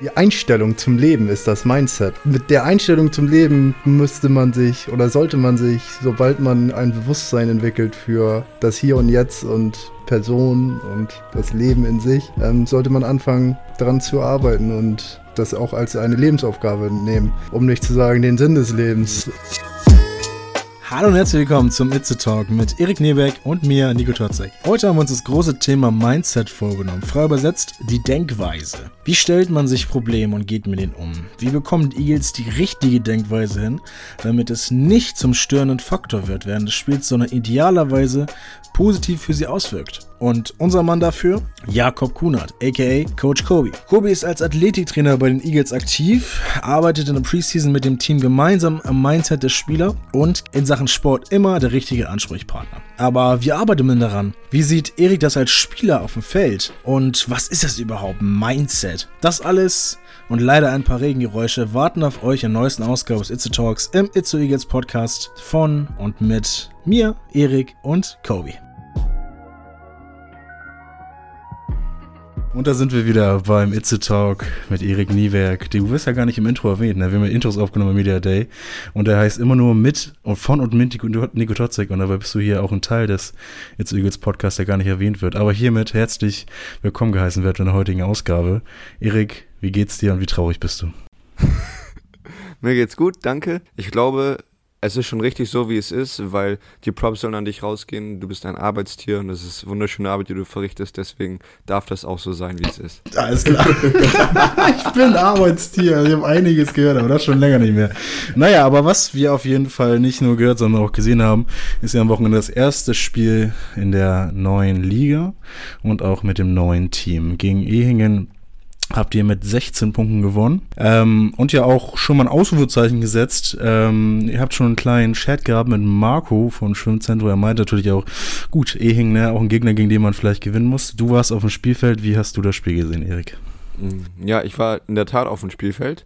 Die Einstellung zum Leben ist das Mindset. Mit der Einstellung zum Leben müsste man sich oder sollte man sich, sobald man ein Bewusstsein entwickelt für das Hier und Jetzt und Person und das Leben in sich, ähm, sollte man anfangen, daran zu arbeiten und das auch als eine Lebensaufgabe nehmen, um nicht zu sagen den Sinn des Lebens. Hallo und herzlich willkommen zum Itze Talk mit Erik Nebeck und mir, Nico Totzek. Heute haben wir uns das große Thema Mindset vorgenommen. Frei übersetzt, die Denkweise. Wie stellt man sich Probleme und geht mit ihnen um? Wie bekommen die Eagles die richtige Denkweise hin, damit es nicht zum störenden Faktor wird während des Spiels, sondern idealerweise positiv für sie auswirkt. Und unser Mann dafür? Jakob Kunert, aka Coach Kobe. Kobe ist als Athletiktrainer bei den Eagles aktiv, arbeitet in der Preseason mit dem Team gemeinsam am Mindset des Spielers und in Sachen Sport immer der richtige Ansprechpartner. Aber wie arbeitet man daran? Wie sieht Erik das als Spieler auf dem Feld? Und was ist das überhaupt? Mindset. Das alles und leider ein paar Regengeräusche warten auf euch in neuesten Ausgabe des Itze Talks im Itze Eagles Podcast von und mit mir, Erik und Kobe. Und da sind wir wieder beim Itze Talk mit Erik Niewerk. Du wirst ja gar nicht im Intro erwähnt, ne? Wir haben Intros aufgenommen im Media Day. Und der heißt immer nur mit und von und mit Nico Totzek. Und dabei bist du hier auch ein Teil des Itze Eagles Podcasts, der gar nicht erwähnt wird. Aber hiermit herzlich willkommen geheißen wird in der heutigen Ausgabe. Erik, wie geht's dir und wie traurig bist du? Mir geht's gut, danke. Ich glaube, es ist schon richtig so, wie es ist, weil die Props sollen an dich rausgehen. Du bist ein Arbeitstier und es ist wunderschöne Arbeit, die du verrichtest. Deswegen darf das auch so sein, wie es ist. Alles klar. ich bin Arbeitstier. Ich habe einiges gehört, aber das schon länger nicht mehr. Naja, aber was wir auf jeden Fall nicht nur gehört, sondern auch gesehen haben, ist ja am Wochenende das erste Spiel in der neuen Liga und auch mit dem neuen Team. Gegen Ehingen habt ihr mit 16 Punkten gewonnen ähm, und ja auch schon mal ein Ausrufezeichen gesetzt. Ähm, ihr habt schon einen kleinen Chat gehabt mit Marco von Schwimmzentrum. Er meint natürlich auch, gut, Ehing, ne, auch ein Gegner, gegen den man vielleicht gewinnen muss. Du warst auf dem Spielfeld. Wie hast du das Spiel gesehen, Erik? Mm, ja, ich war in der Tat auf dem Spielfeld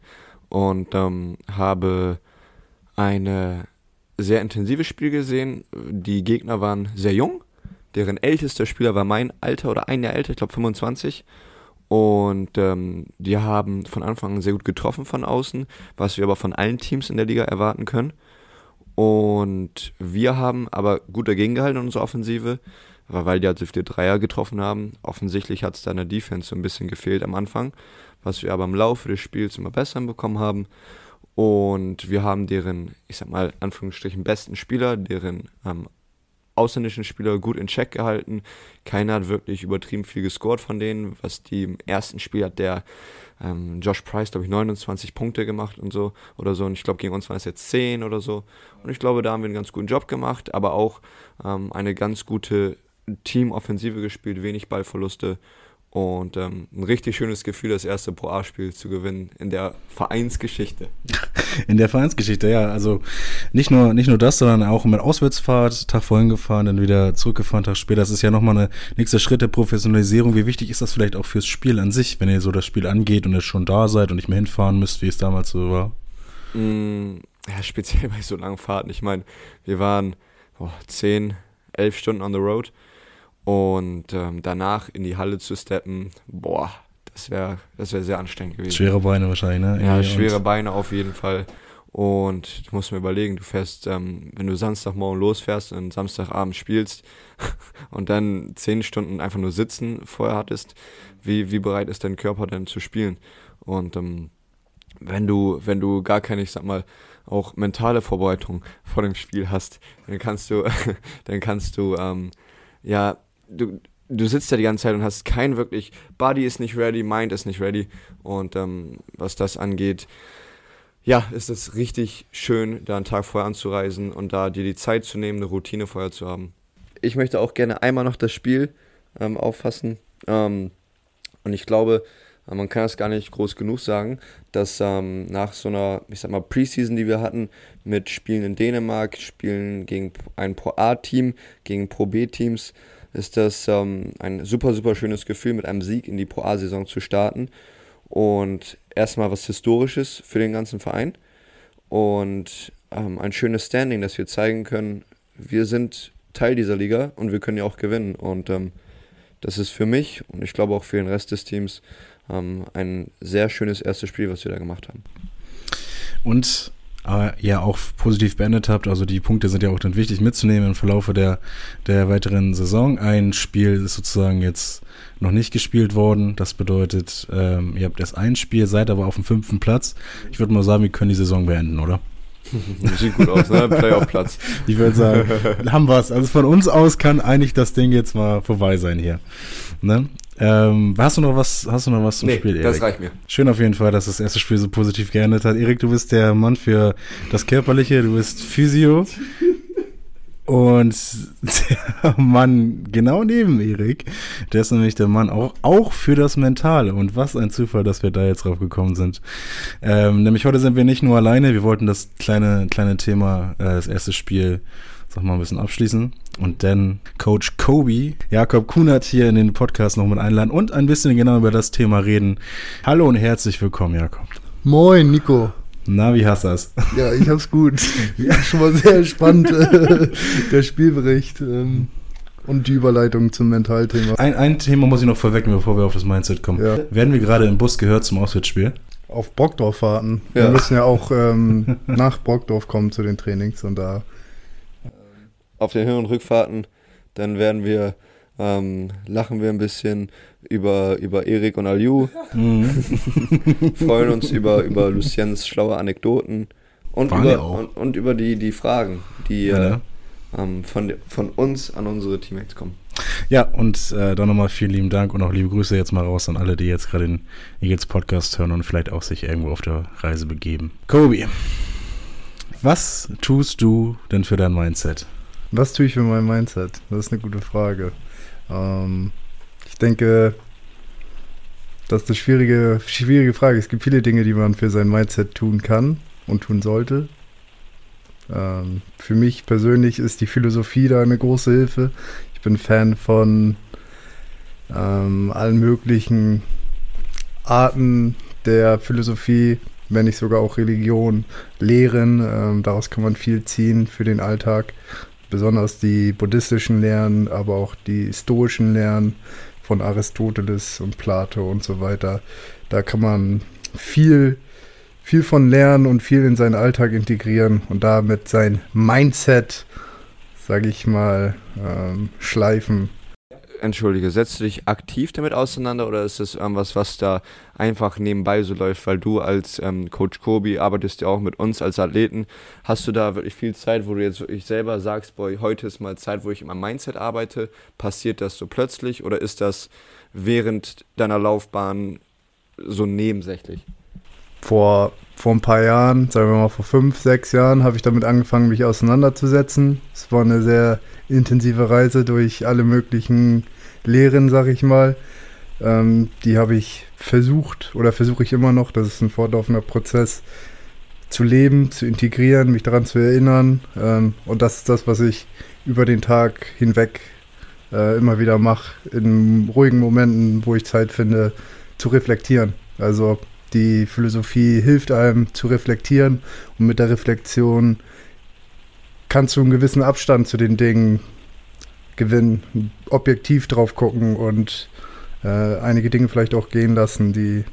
und ähm, habe eine sehr intensives Spiel gesehen. Die Gegner waren sehr jung. Deren ältester Spieler war mein Alter oder ein Jahr älter, ich glaube 25. Und ähm, die haben von Anfang an sehr gut getroffen von außen, was wir aber von allen Teams in der Liga erwarten können. Und wir haben aber gut dagegen gehalten in unserer Offensive, weil die halt so viele Dreier getroffen haben. Offensichtlich hat es da in der Defense so ein bisschen gefehlt am Anfang, was wir aber im Laufe des Spiels immer besser bekommen haben. Und wir haben deren, ich sag mal, Anführungsstrichen besten Spieler, deren ähm, ausländischen Spieler gut in Check gehalten. Keiner hat wirklich übertrieben viel gescored von denen. Was die im ersten Spiel hat der ähm, Josh Price, glaube ich, 29 Punkte gemacht und so oder so. Und ich glaube, gegen uns waren es jetzt 10 oder so. Und ich glaube, da haben wir einen ganz guten Job gemacht, aber auch ähm, eine ganz gute Teamoffensive gespielt, wenig Ballverluste und ähm, ein richtig schönes Gefühl, das erste Pro A-Spiel zu gewinnen in der Vereinsgeschichte. In der Vereinsgeschichte, ja. Also nicht nur, nicht nur das, sondern auch mit Auswärtsfahrt, Tag vorhin gefahren, dann wieder zurückgefahren, Tag später. Das ist ja nochmal ein nächster Schritt der Professionalisierung. Wie wichtig ist das vielleicht auch fürs Spiel an sich, wenn ihr so das Spiel angeht und ihr schon da seid und nicht mehr hinfahren müsst, wie es damals so war? Mm, ja, speziell bei so langen Fahrten. Ich meine, wir waren oh, 10, 11 Stunden on the road und ähm, danach in die Halle zu steppen, boah, das wäre das wär sehr anstrengend gewesen. Schwere Beine wahrscheinlich, ne? Ja, schwere Beine auf jeden Fall. Und du musst mir überlegen, du fährst, ähm, wenn du Samstagmorgen losfährst und Samstagabend spielst und dann zehn Stunden einfach nur sitzen vorher hattest, wie, wie bereit ist dein Körper denn zu spielen? Und ähm, wenn du, wenn du gar keine, ich sag mal, auch mentale Vorbereitung vor dem Spiel hast, dann kannst du, dann kannst du, ähm, ja, du, du sitzt da die ganze Zeit und hast kein wirklich, Body ist nicht ready, Mind ist nicht ready. Und ähm, was das angeht, ja, ist es richtig schön, da einen Tag vorher anzureisen und da dir die Zeit zu nehmen, eine Routine vorher zu haben. Ich möchte auch gerne einmal noch das Spiel ähm, auffassen. Ähm, und ich glaube, äh, man kann das gar nicht groß genug sagen, dass ähm, nach so einer, ich sag mal, Preseason, die wir hatten, mit Spielen in Dänemark, Spielen gegen ein Pro A-Team, gegen Pro B-Teams, ist das ähm, ein super, super schönes Gefühl, mit einem Sieg in die Pro A-Saison zu starten. Und erstmal was Historisches für den ganzen Verein. Und ähm, ein schönes Standing, dass wir zeigen können, wir sind Teil dieser Liga und wir können ja auch gewinnen. Und ähm, das ist für mich und ich glaube auch für den Rest des Teams ähm, ein sehr schönes erstes Spiel, was wir da gemacht haben. Und äh, ja auch positiv beendet habt. Also die Punkte sind ja auch dann wichtig mitzunehmen im Verlaufe der, der weiteren Saison. Ein Spiel ist sozusagen jetzt noch nicht gespielt worden. Das bedeutet, ähm, ihr habt erst ein Spiel, seid aber auf dem fünften Platz. Ich würde mal sagen, wir können die Saison beenden, oder? Sieht gut aus, ne? Playoff-Platz. Ich würde sagen, haben wir es. Also von uns aus kann eigentlich das Ding jetzt mal vorbei sein hier. Ne? Ähm, hast du noch was, hast du noch was zum nee, Spiel, Erik? das reicht mir. Schön auf jeden Fall, dass das erste Spiel so positiv geendet hat. Erik, du bist der Mann für das Körperliche, du bist Physio. Und der Mann genau neben Erik, der ist nämlich der Mann auch, auch für das Mentale. Und was ein Zufall, dass wir da jetzt drauf gekommen sind. Ähm, nämlich heute sind wir nicht nur alleine, wir wollten das kleine, kleine Thema, äh, das erste Spiel, sag mal, ein bisschen abschließen. Und dann Coach Kobe, Jakob Kunert hier in den Podcast noch mit einladen und ein bisschen genau über das Thema reden. Hallo und herzlich willkommen, Jakob. Moin, Nico. Na, wie hast du das? Ja, ich hab's gut. Ja, schon mal sehr spannend, äh, der Spielbericht ähm, und die Überleitung zum Mentalthema. Ein, ein Thema muss ich noch vorwegnehmen, bevor wir auf das Mindset kommen. Ja. Werden wir gerade im Bus gehört zum Auswärtsspiel? Auf Brockdorf fahrten. Ja. Wir müssen ja auch ähm, nach Brockdorf kommen zu den Trainings und da Auf den Hin- und Rückfahrten, dann werden wir, ähm, lachen wir ein bisschen über, über Erik und Aliu, freuen uns über, über Luciens schlaue Anekdoten und Waren über, und, und über die, die Fragen, die Ja, äh, ähm, von, von uns an unsere Teammates kommen. Ja, und äh, dann nochmal vielen lieben Dank und auch liebe Grüße jetzt mal raus an alle, die jetzt gerade den Eagles Podcast hören und vielleicht auch sich irgendwo auf der Reise begeben. Kobi, was tust du denn für dein Mindset? Was tue ich für mein Mindset? Das ist eine gute Frage. Ähm, ich denke, das ist eine schwierige, schwierige Frage. Es gibt viele Dinge, die man für sein Mindset tun kann und tun sollte. Ähm, für mich persönlich ist die Philosophie da eine große Hilfe. Ich bin Fan von ähm, allen möglichen Arten der Philosophie, wenn nicht sogar auch Religion, Lehren. Ähm, daraus kann man viel ziehen für den Alltag besonders die buddhistischen Lehren, aber auch die stoischen Lehren von Aristoteles und Plato und so weiter. Da kann man viel, viel von lernen und viel in seinen Alltag integrieren und damit sein Mindset, sage ich mal, ähm, schleifen. Entschuldige, setzt du dich aktiv damit auseinander oder ist das irgendwas, was da einfach nebenbei so läuft, weil du als ähm, Coach Kobi arbeitest ja auch mit uns als Athleten. Hast du da wirklich viel Zeit, wo du jetzt wirklich selber sagst, boah, heute ist mal Zeit, wo ich meinem Mindset arbeite? Passiert das so plötzlich oder ist das während deiner Laufbahn so nebensächlich? Vor, vor ein paar Jahren, sagen wir mal vor fünf, sechs Jahren, habe ich damit angefangen, mich auseinanderzusetzen. Es war eine sehr intensive Reise durch alle möglichen Lehren, sag ich mal. Ähm, die habe ich versucht oder versuche ich immer noch, das ist ein fortlaufender Prozess, zu leben, zu integrieren, mich daran zu erinnern. Ähm, und das ist das, was ich über den Tag hinweg äh, immer wieder mache, in ruhigen Momenten, wo ich Zeit finde, zu reflektieren. Also die Philosophie hilft einem zu reflektieren und mit der Reflexion kannst du einen gewissen Abstand zu den Dingen gewinnen, objektiv drauf gucken und äh, einige Dinge vielleicht auch gehen lassen, die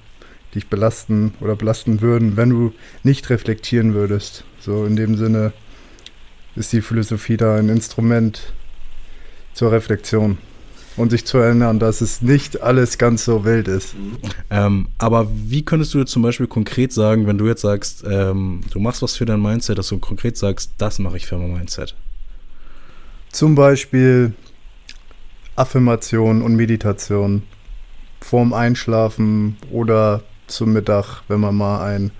dich belasten oder belasten würden, wenn du nicht reflektieren würdest. So in dem Sinne ist die Philosophie da ein Instrument zur Reflexion und sich zu erinnern, dass es nicht alles ganz so wild ist. Ähm, aber wie könntest du jetzt zum Beispiel konkret sagen, wenn du jetzt sagst, ähm, du machst was für dein Mindset, dass du konkret sagst, das mache ich für mein Mindset? Zum Beispiel Affirmation und Meditation vorm Einschlafen oder zum Mittag, wenn man mal ein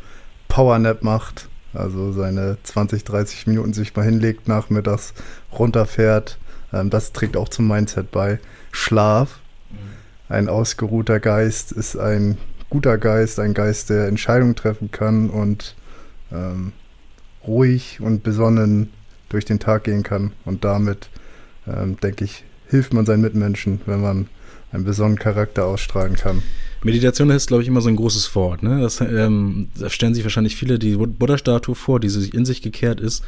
Powernap macht, also seine 20, 30 Minuten sich mal hinlegt, nachmittags runterfährt. Ähm, das trägt auch zum Mindset bei. Schlaf. Ein ausgeruhter Geist ist ein guter Geist, ein Geist, der Entscheidungen treffen kann und ähm, ruhig und besonnen durch den Tag gehen kann. Und damit, ähm, denke ich, hilft man seinen Mitmenschen, wenn man einen besonderen Charakter ausstrahlen kann. Meditation ist, glaube ich, immer so ein großes Wort. Ne? Das, ähm, da stellen sich wahrscheinlich viele die Buddha-Statue vor, die sich in sich gekehrt ist.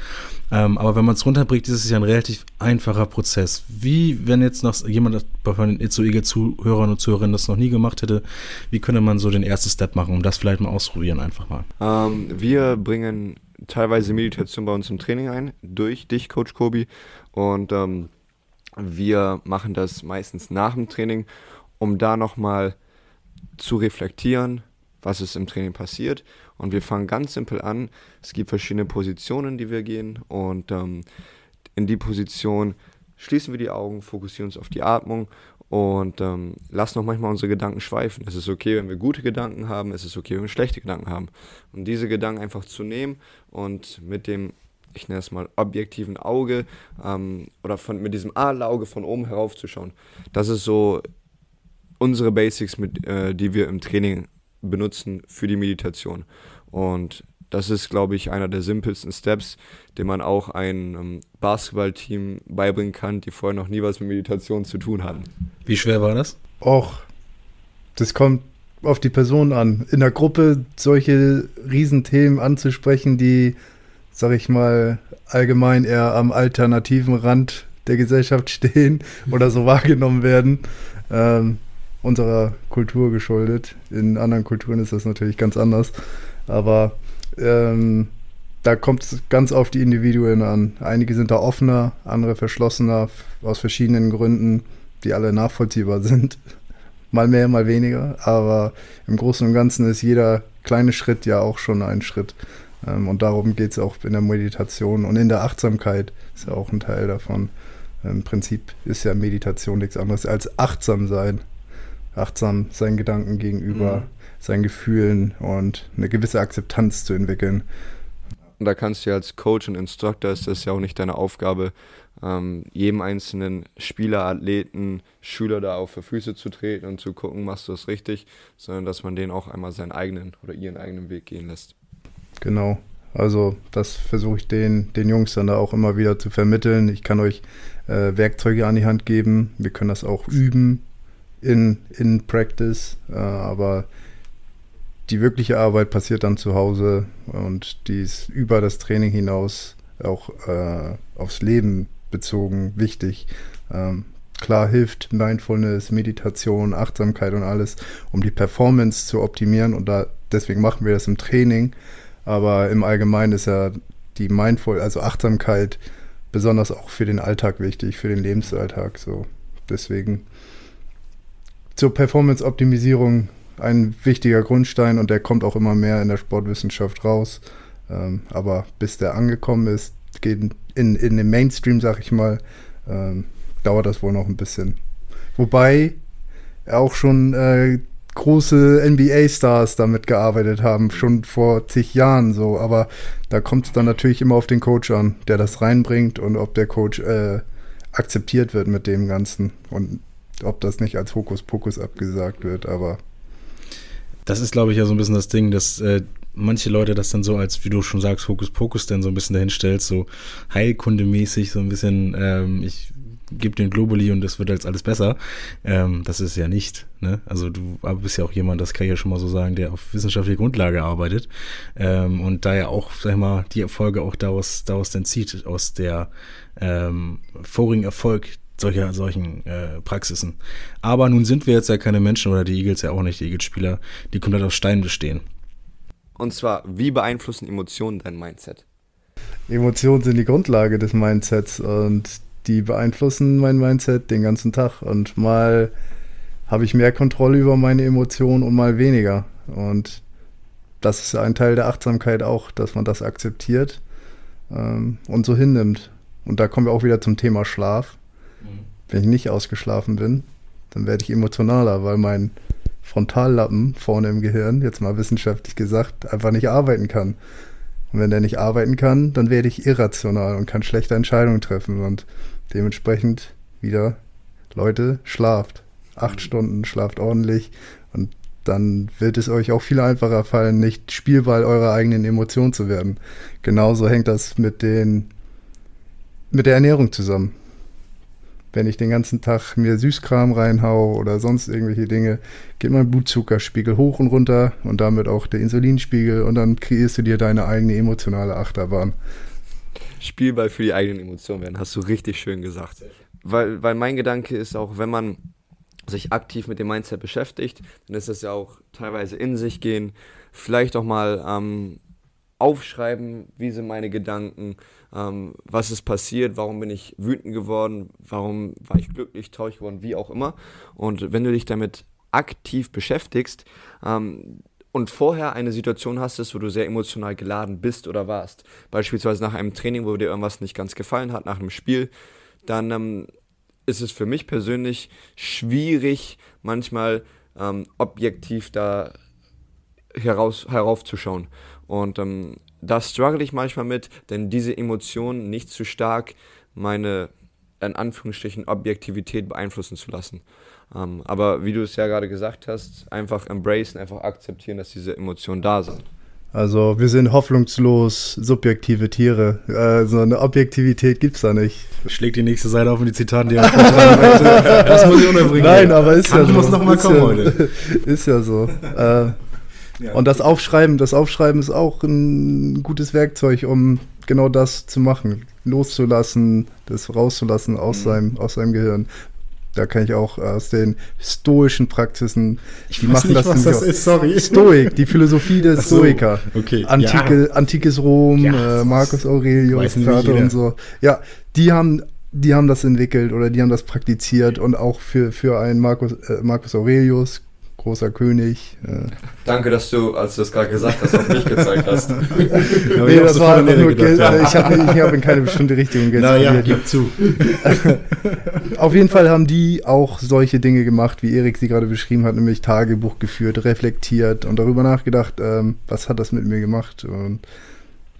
Ähm, aber wenn man es runterbringt, ist es ja ein relativ einfacher Prozess. Wie, wenn jetzt noch jemand von den Itzuige-Zuhörern und Zuhörerinnen das noch nie gemacht hätte, wie könnte man so den ersten Step machen, um das vielleicht mal ausprobieren einfach mal? Ähm, wir bringen teilweise Meditation bei uns im Training ein, durch dich, Coach Kobi. Und ähm, wir machen das meistens nach dem Training, um da nochmal zu reflektieren, was ist im Training passiert. Und wir fangen ganz simpel an. Es gibt verschiedene Positionen, die wir gehen. Und ähm, in die Position schließen wir die Augen, fokussieren uns auf die Atmung und ähm, lassen auch manchmal unsere Gedanken schweifen. Es ist okay, wenn wir gute Gedanken haben, es ist okay, wenn wir schlechte Gedanken haben. Und diese Gedanken einfach zu nehmen und mit dem, ich nenne es mal, objektiven Auge ähm, oder von, mit diesem Adlerauge von oben heraufzuschauen. Das ist so unsere Basics, mit, äh, die wir im Training benutzen für die Meditation. Und das ist, glaube ich, einer der simpelsten Steps, den man auch einem ähm, Basketballteam beibringen kann, die vorher noch nie was mit Meditation zu tun hatten. Wie schwer war das? Och, das kommt auf die Person an. In der Gruppe solche Riesenthemen anzusprechen, die, sag ich mal, allgemein eher am alternativen Rand der Gesellschaft stehen oder so wahrgenommen werden. Ähm, unserer Kultur geschuldet. In anderen Kulturen ist das natürlich ganz anders. Aber ähm, da kommt es ganz auf die Individuen an. Einige sind da offener, andere verschlossener, aus verschiedenen Gründen, die alle nachvollziehbar sind. mal mehr, mal weniger. Aber im Großen und Ganzen ist jeder kleine Schritt ja auch schon ein Schritt. Ähm, und darum geht es auch in der Meditation und in der Achtsamkeit ist ja auch ein Teil davon. Im Prinzip ist ja Meditation nichts anderes als achtsam sein achtsam seinen Gedanken gegenüber, mhm. Seinen Gefühlen und eine gewisse Akzeptanz zu entwickeln. Und da kannst du ja als Coach und Instructor, ist das ja auch nicht deine Aufgabe, ähm, jedem einzelnen Spieler, Athleten, Schüler da auf die Füße zu treten und zu gucken, machst du das richtig, sondern dass man denen auch einmal seinen eigenen oder ihren eigenen Weg gehen lässt. Genau. Also das versuche ich den, den Jungs dann da auch immer wieder zu vermitteln. Ich kann euch äh, Werkzeuge an die Hand geben. Wir können das auch üben in, in Practice, äh, aber die wirkliche Arbeit passiert dann zu Hause und die ist über das Training hinaus auch äh, aufs Leben bezogen wichtig. Ähm, klar hilft Mindfulness, Meditation, Achtsamkeit und alles, um die Performance zu optimieren und da, deswegen machen wir das im Training. Aber im Allgemeinen ist ja die Mindful, also Achtsamkeit, besonders auch für den Alltag wichtig, für den Lebensalltag. So. Deswegen zur Performance-Optimisierung ein wichtiger Grundstein und der kommt auch immer mehr in der Sportwissenschaft raus. Ähm, aber bis der angekommen ist, geht in, in den Mainstream, sag ich mal, ähm, dauert das wohl noch ein bisschen. Wobei auch schon äh, große NBA-Stars damit gearbeitet haben, schon vor zig Jahren so. Aber da kommt es dann natürlich immer auf den Coach an, der das reinbringt und ob der Coach äh, akzeptiert wird mit dem Ganzen. Und ob das nicht als Hokuspokus abgesagt wird, aber. Das ist, glaube ich, ja so ein bisschen das Ding, dass äh, manche Leute das dann so als, wie du schon sagst, Hokuspokus dann so ein bisschen dahin stellst, so Heilkundemäßig, so ein bisschen, ähm, ich gebe den Globally und das wird jetzt alles besser. Ähm, das ist ja nicht. Ne? Also du bist ja auch jemand, das kann ich ja schon mal so sagen, der auf wissenschaftlicher Grundlage arbeitet ähm, und da ja auch, sag ich mal, die Erfolge auch daraus, daraus dann zieht, aus der ähm, vorigen Erfolg, solcher, solchen äh, Praxisen. Aber nun sind wir jetzt ja keine Menschen oder die Eagles ja auch nicht, die Eagles-Spieler, die komplett aus Stein bestehen. Und zwar, wie beeinflussen Emotionen dein Mindset? Emotionen sind die Grundlage des Mindsets und die beeinflussen mein Mindset den ganzen Tag. Und mal habe ich mehr Kontrolle über meine Emotionen und mal weniger. Und das ist ein Teil der Achtsamkeit auch, dass man das akzeptiert ähm, und so hinnimmt. Und da kommen wir auch wieder zum Thema Schlaf. Wenn ich nicht ausgeschlafen bin, dann werde ich emotionaler, weil mein Frontallappen vorne im Gehirn, jetzt mal wissenschaftlich gesagt, einfach nicht arbeiten kann. Und wenn der nicht arbeiten kann, dann werde ich irrational und kann schlechte Entscheidungen treffen. Und dementsprechend wieder, Leute, schlaft. Acht Stunden, schlaft ordentlich. Und dann wird es euch auch viel einfacher fallen, nicht Spielball eurer eigenen Emotionen zu werden. Genauso hängt das mit den mit der Ernährung zusammen wenn ich den ganzen Tag mir Süßkram reinhau oder sonst irgendwelche Dinge, geht mein Blutzuckerspiegel hoch und runter und damit auch der Insulinspiegel und dann kreierst du dir deine eigene emotionale Achterbahn. Spielball für die eigenen Emotionen werden, hast du richtig schön gesagt. Weil, weil mein Gedanke ist auch, wenn man sich aktiv mit dem Mindset beschäftigt, dann ist das ja auch teilweise in sich gehen, vielleicht auch mal ähm, aufschreiben, wie sind meine Gedanken, ähm, was ist passiert, warum bin ich wütend geworden, warum war ich glücklich, traurig geworden, wie auch immer. Und wenn du dich damit aktiv beschäftigst ähm, und vorher eine Situation hast, wo du sehr emotional geladen bist oder warst, beispielsweise nach einem Training, wo dir irgendwas nicht ganz gefallen hat, nach einem Spiel, dann ähm, ist es für mich persönlich schwierig, manchmal ähm, objektiv da heraus, heraufzuschauen. Und ähm, da struggle ich manchmal mit, denn diese Emotionen nicht zu stark meine, in Anführungsstrichen, Objektivität beeinflussen zu lassen. Ähm, aber wie du es ja gerade gesagt hast, einfach embracen, einfach akzeptieren, dass diese Emotionen da sind. Also wir sind hoffnungslos subjektive Tiere. Äh, so eine Objektivität gibt es da nicht. Schlägt die nächste Seite auf und die Zitate, die er Das muss ich unterbringen. Nein, aber ist Kann ja so. muss noch mal ist kommen ja, heute. Ist ja so. Äh, und das Aufschreiben, das Aufschreiben ist auch ein gutes Werkzeug, um genau das zu machen. Loszulassen, das rauszulassen aus, Mhm. seinem, aus seinem Gehirn. Da kann ich auch aus den stoischen Praxisen, Ich die machen nicht, das was das ist, sorry. Stoik, die Philosophie der so, Stoiker. okay. Antike, Antikes Rom, Ja, äh, Marcus Aurelius, Plato und so. Ja, die haben, die haben das entwickelt oder die haben das praktiziert und auch für, für einen Marcus, äh, Marcus Aurelius, großer König. Äh, Danke, dass du, als du das gerade gesagt hast, auf mich gezeigt hast. Ja, nee, das war einfach nur, gedacht, ja. ich habe ich hab in keine bestimmte Richtung Naja, gestikuliert. gib zu. Auf jeden Fall haben die auch solche Dinge gemacht, wie Erik sie gerade beschrieben hat, nämlich Tagebuch geführt, reflektiert und darüber nachgedacht, ähm, was hat das mit mir gemacht und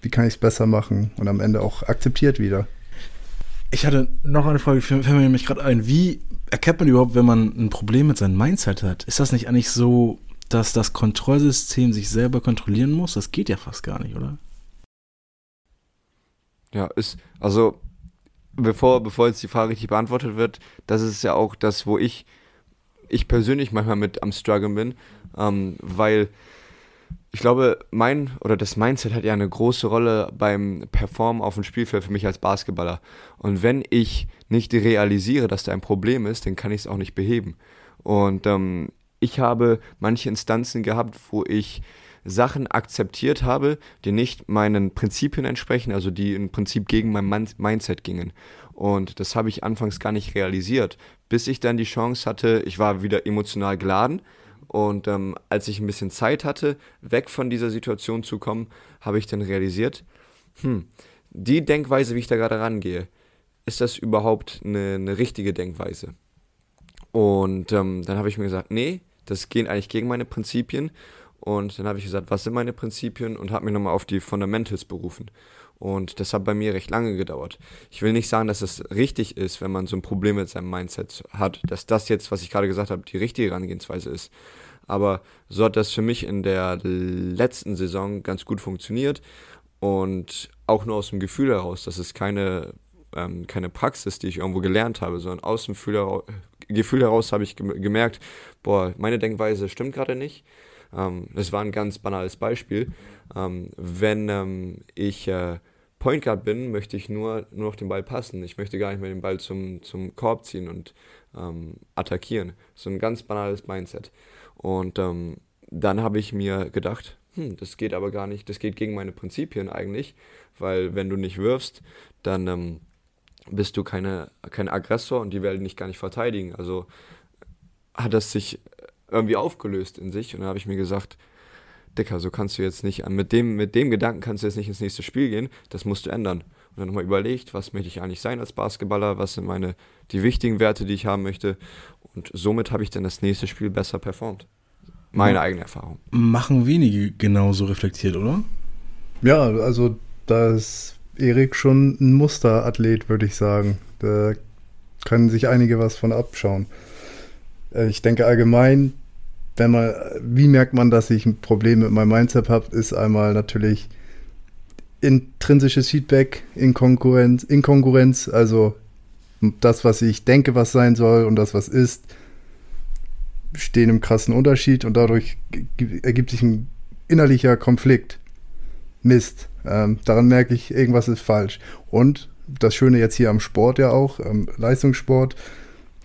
wie kann ich es besser machen und am Ende auch akzeptiert wieder. Ich hatte noch eine Frage, fällt mir nämlich gerade ein. Wie erkennt man überhaupt, wenn man ein Problem mit seinem Mindset hat? Ist das nicht eigentlich so, dass das Kontrollsystem sich selber kontrollieren muss? Das geht ja fast gar nicht, oder? Ja, ist, also, bevor, bevor jetzt die Frage richtig beantwortet wird, das ist ja auch das, wo ich, ich persönlich manchmal mit am Struggeln bin, ähm, weil ich glaube, mein oder das Mindset hat ja eine große Rolle beim Performen auf dem Spielfeld für mich als Basketballer. Und wenn ich nicht realisiere, dass da ein Problem ist, dann kann ich es auch nicht beheben. Und ähm, ich habe manche Instanzen gehabt, wo ich Sachen akzeptiert habe, die nicht meinen Prinzipien entsprechen, also die im Prinzip gegen mein Min- Mindset gingen. Und das habe ich anfangs gar nicht realisiert, bis ich dann die Chance hatte, ich war wieder emotional geladen. Und ähm, als ich ein bisschen Zeit hatte, weg von dieser Situation zu kommen, habe ich dann realisiert, hm, die Denkweise, wie ich da gerade rangehe, ist das überhaupt eine, eine richtige Denkweise? Und ähm, dann habe ich mir gesagt, nee, das geht eigentlich gegen meine Prinzipien. Und dann habe ich gesagt, was sind meine Prinzipien? Und habe mich nochmal auf die Fundamentals berufen. Und das hat bei mir recht lange gedauert. Ich will nicht sagen, dass es richtig ist, wenn man so ein Problem mit seinem Mindset hat, dass das jetzt, was ich gerade gesagt habe, die richtige Herangehensweise ist. Aber so hat das für mich in der letzten Saison ganz gut funktioniert. Und auch nur aus dem Gefühl heraus, das ist keine, ähm, keine Praxis, die ich irgendwo gelernt habe, sondern aus dem Gefühl heraus, Gefühl heraus habe ich gem- gemerkt, boah, meine Denkweise stimmt gerade nicht. Ähm, das war ein ganz banales Beispiel. Ähm, wenn ähm, ich äh, Point Guard bin, möchte ich nur, nur noch den Ball passen. Ich möchte gar nicht mehr den Ball zum, zum Korb ziehen und ähm, attackieren. So ein ganz banales Mindset. Und ähm, dann habe ich mir gedacht, hm, das geht aber gar nicht, das geht gegen meine Prinzipien eigentlich, weil wenn du nicht wirfst, dann ähm, bist du keine, kein Aggressor und die werden dich gar nicht verteidigen. Also hat das sich irgendwie aufgelöst in sich und dann habe ich mir gesagt, Dicker, so kannst du jetzt nicht, mit dem, mit dem Gedanken kannst du jetzt nicht ins nächste Spiel gehen, das musst du ändern. Und dann nochmal überlegt, was möchte ich eigentlich sein als Basketballer, was sind meine, die wichtigen Werte, die ich haben möchte. Und somit habe ich dann das nächste Spiel besser performt. Meine eigene Erfahrung. Machen wenige genauso reflektiert, oder? Ja, also da ist Erik schon ein Musterathlet, würde ich sagen. Da können sich einige was von abschauen. Äh, Ich denke allgemein, wenn man, wie merkt man, dass ich ein Problem mit meinem Mindset habe, ist einmal natürlich intrinsisches Feedback, Inkongruenz, Inkongruenz, also das, was ich denke, was sein soll und das, was ist, stehen im krassen Unterschied und dadurch ergibt sich ein innerlicher Konflikt. Mist. Ähm, daran merke ich, irgendwas ist falsch. Und das Schöne jetzt hier am Sport ja auch, ähm, Leistungssport,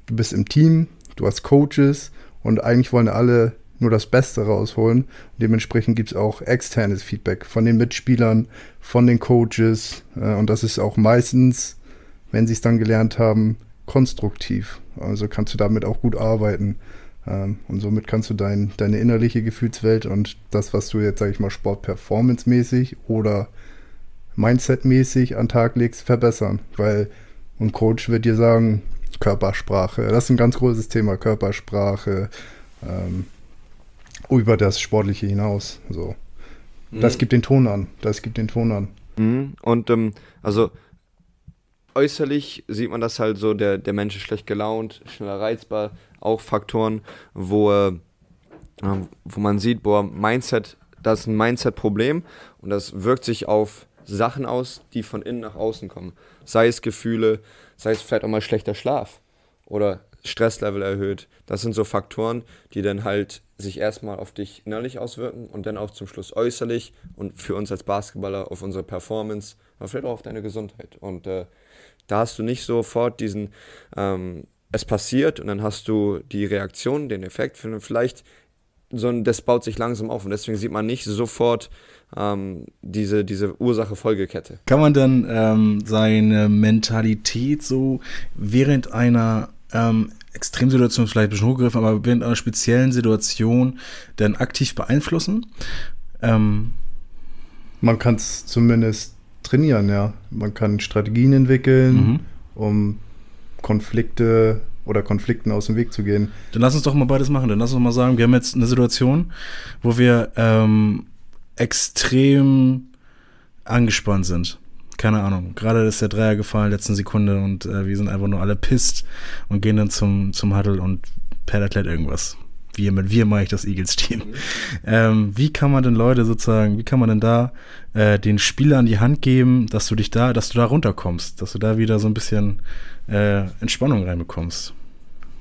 du bist im Team, du hast Coaches und eigentlich wollen alle nur das Beste rausholen. Dementsprechend gibt es auch externes Feedback von den Mitspielern, von den Coaches. Äh, und das ist auch meistens, wenn sie es dann gelernt haben, konstruktiv. Also kannst du damit auch gut arbeiten. Ähm, und somit kannst du dein, deine innerliche Gefühlswelt und das, was du jetzt, sag ich mal, Sport-Performance-mäßig oder Mindset-mäßig an den Tag legst, verbessern. Weil ein Coach wird dir sagen, Körpersprache, das ist ein ganz großes Thema, Körpersprache, ähm, über das Sportliche hinaus. So. Mhm. Das gibt den Ton an. Das gibt den Ton an. Mhm. Und ähm, also äußerlich sieht man das halt so, der, der Mensch ist schlecht gelaunt, schneller reizbar, auch Faktoren, wo, äh, wo man sieht, boah, Mindset, das ist ein Mindset-Problem und das wirkt sich auf Sachen aus, die von innen nach außen kommen. Sei es Gefühle, sei es vielleicht auch mal schlechter Schlaf oder Stresslevel erhöht. Das sind so Faktoren, die dann halt sich erstmal auf dich innerlich auswirken und dann auch zum Schluss äußerlich und für uns als Basketballer auf unsere Performance, aber vielleicht auch auf deine Gesundheit. Und äh, da hast du nicht sofort diesen, ähm, es passiert und dann hast du die Reaktion, den Effekt, vielleicht so das baut sich langsam auf und deswegen sieht man nicht sofort ähm, diese, diese Ursache-Folgekette. Kann man dann ähm, seine Mentalität so während einer ähm, Extremsituation vielleicht ein bisschen hochgegriffen, aber während einer speziellen Situation dann aktiv beeinflussen? Ähm, man kann es zumindest trainieren, ja. Man kann Strategien entwickeln, mhm. um Konflikte oder Konflikten aus dem Weg zu gehen. Dann lass uns doch mal beides machen. Dann lass uns mal sagen, wir haben jetzt eine Situation, wo wir ähm, extrem angespannt sind keine Ahnung, gerade ist der Dreier gefallen, letzten Sekunde und äh, wir sind einfach nur alle pisst und gehen dann zum, zum Huddle und per Athlet irgendwas. Wir mit wir mache ich das Eagles-Team. Mhm. Ähm, wie kann man denn Leute sozusagen, wie kann man denn da äh, den Spieler an die Hand geben, dass du dich da, dass du da runterkommst, dass du da wieder so ein bisschen äh, Entspannung reinbekommst?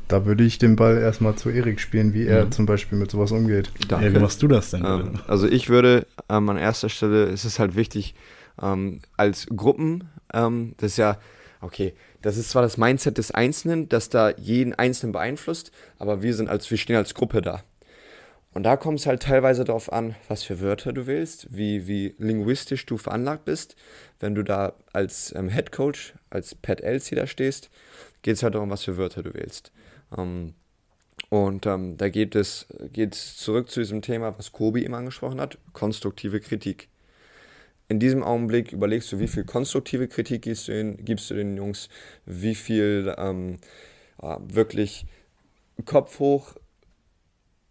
Da würde ich den Ball erstmal zu Erik spielen, wie er mhm. zum Beispiel mit sowas umgeht. Danke. Ja, wie machst du das denn? Ähm, also ich würde ähm, an erster Stelle, es ist halt wichtig, ähm, als Gruppen, ähm, das ist ja, okay, das ist zwar das Mindset des Einzelnen, das da jeden Einzelnen beeinflusst, aber wir sind als, wir stehen als Gruppe da. Und da kommt es halt teilweise darauf an, was für Wörter du willst, wie, wie linguistisch du veranlagt bist. Wenn du da als ähm, Head Coach, als Pat Elsie da stehst, geht es halt darum, was für Wörter du wählst. Ähm, und ähm, da geht es geht zurück zu diesem Thema, was Kobi eben angesprochen hat, konstruktive Kritik in diesem Augenblick überlegst du, wie viel konstruktive Kritik gibst du den, gibst du den Jungs, wie viel ähm, äh, wirklich Kopf hoch,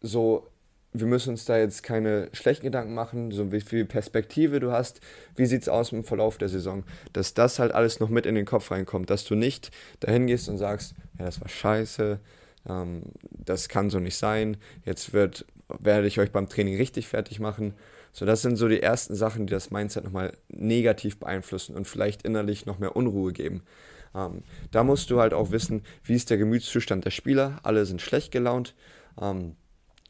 so wir müssen uns da jetzt keine schlechten Gedanken machen, so wie viel Perspektive du hast, wie sieht es aus im Verlauf der Saison, dass das halt alles noch mit in den Kopf reinkommt, dass du nicht dahin gehst und sagst, ja, das war scheiße, ähm, das kann so nicht sein, jetzt wird, werde ich euch beim Training richtig fertig machen, so, das sind so die ersten Sachen, die das Mindset nochmal negativ beeinflussen und vielleicht innerlich noch mehr Unruhe geben. Ähm, da musst du halt auch wissen, wie ist der Gemütszustand der Spieler. Alle sind schlecht gelaunt ähm,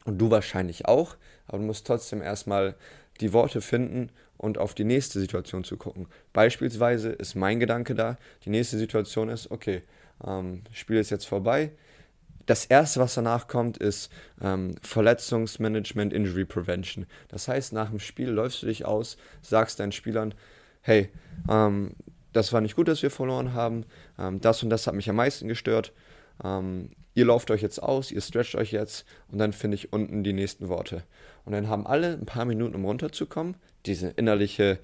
und du wahrscheinlich auch, aber du musst trotzdem erstmal die Worte finden und auf die nächste Situation zu gucken. Beispielsweise ist mein Gedanke da, die nächste Situation ist, okay, ähm, Spiel ist jetzt vorbei, das erste, was danach kommt, ist ähm, Verletzungsmanagement, Injury Prevention. Das heißt, nach dem Spiel läufst du dich aus, sagst deinen Spielern, hey, ähm, das war nicht gut, dass wir verloren haben, ähm, das und das hat mich am meisten gestört. Ähm, ihr lauft euch jetzt aus, ihr stretcht euch jetzt und dann finde ich unten die nächsten Worte. Und dann haben alle ein paar Minuten, um runterzukommen, diese innerliche